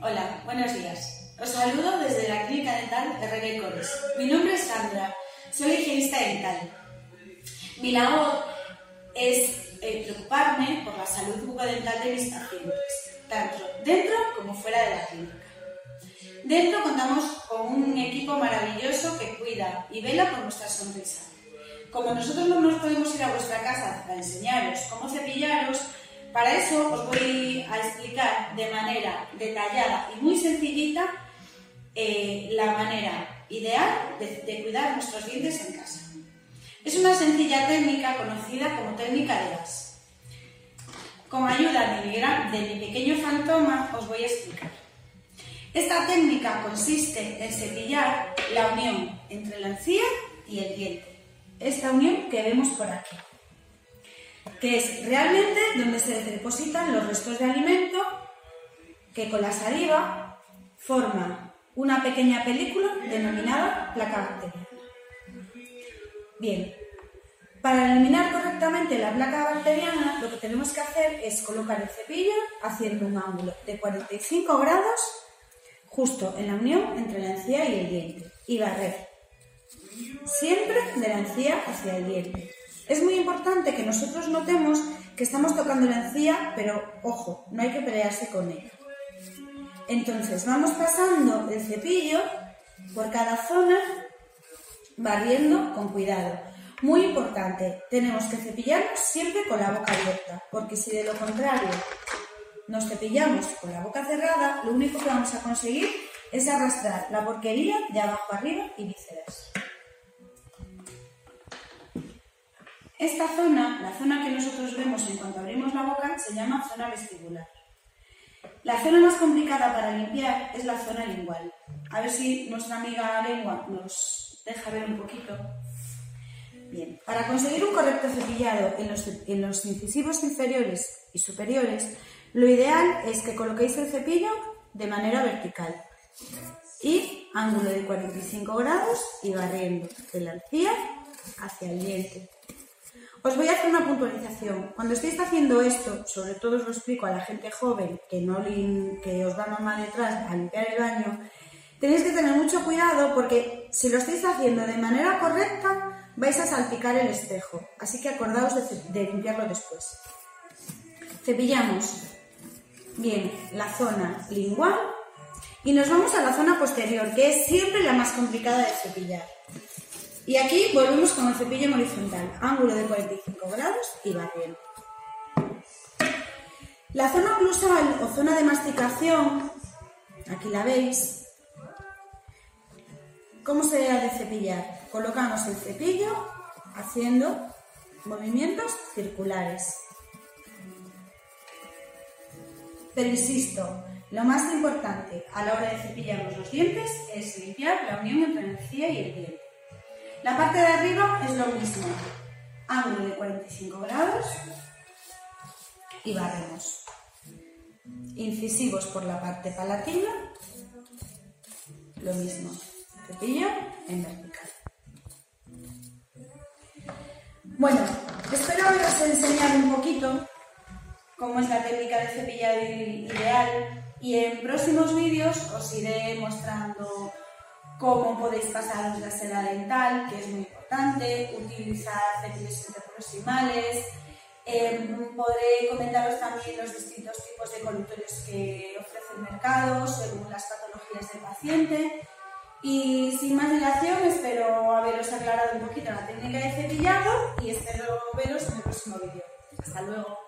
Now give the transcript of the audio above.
Hola, buenos días. Os saludo desde la Clínica Dental y Cores. Mi nombre es Sandra, soy higienista dental. Mi labor es eh, preocuparme por la salud bucodental de mis pacientes, tanto dentro como fuera de la clínica. Dentro contamos con un equipo maravilloso que cuida y vela por nuestra sonrisa. Como nosotros no nos podemos ir a vuestra casa para enseñaros cómo cepillaros, para eso os voy a explicar de manera detallada y muy sencillita eh, la manera ideal de, cuidar nuestros dientes en casa. Es una sencilla técnica conocida como técnica de gas. Con ayuda de mi, de mi pequeño fantoma os voy a explicar. Esta técnica consiste en cepillar la unión entre la encía y el diente. Esta unión que vemos por aquí que es realmente donde se depositan los restos de alimento que con la saliva forman una pequeña película denominada placa bacteriana. Bien, para eliminar correctamente la placa bacteriana lo que tenemos que hacer es colocar el cepillo haciendo un ángulo de 45 grados justo en la unión entre la encía y el diente y barrer. Siempre de la encía hacia el diente. Es muy importante que nosotros notemos que estamos tocando la encía, pero ojo, no hay que pelearse con ella. Entonces vamos pasando el cepillo por cada zona, barriendo con cuidado. Muy importante, tenemos que cepillarnos siempre con la boca abierta, porque si de lo contrario nos cepillamos con la boca cerrada, lo único que vamos a conseguir es arrastrar la porquería de abajo arriba y viceversa. Esta zona, la zona que nosotros vemos en cuanto abrimos la boca, se llama zona vestibular. La zona más complicada para limpiar es la zona lingual. A ver si nuestra amiga lengua nos deja ver un poquito. Bien, para conseguir un correcto cepillado en los, incisivos inferiores y superiores, lo ideal es que coloquéis el cepillo de manera vertical y ángulo de 45 grados y barriendo de la encía hacia el diente. Os voy a hacer una puntualización. Cuando estéis haciendo esto, sobre todo os lo explico a la gente joven que, no que os va mamá detrás a limpiar el baño, tenéis que tener mucho cuidado porque si lo estáis haciendo de manera correcta, vais a salpicar el espejo. Así que acordaos de, limpiarlo después. Cepillamos bien la zona lingual y nos vamos a la zona posterior, que es siempre la más complicada de cepillar. Y aquí volvemos con el cepillo horizontal, ángulo de 45 grados y barriendo. La zona oclusal o zona de masticación, aquí la veis. ¿Cómo se ha de cepillar? Colocamos el cepillo haciendo movimientos circulares. Pero insisto, lo más importante a la hora de cepillarnos los dientes es limpiar la unión entre la encía y el diente. La parte de arriba es lo mismo. Ángulo de 45 grados y barremos. Incisivos por la parte palatina, lo mismo. Cepillo en vertical. Bueno, espero haberos enseñado un poquito cómo es la técnica de cepillado ideal y en próximos vídeos os iré mostrando cómo podéis pasaros la seda dental, que es muy importante, utilizar cepillos interproximales, eh, podré comentaros también los distintos tipos de colutorios que ofrece el mercado según las patologías del paciente. Y sin más dilación, espero haberos aclarado un poquito la técnica de cepillado y espero veros en el próximo vídeo. Hasta luego.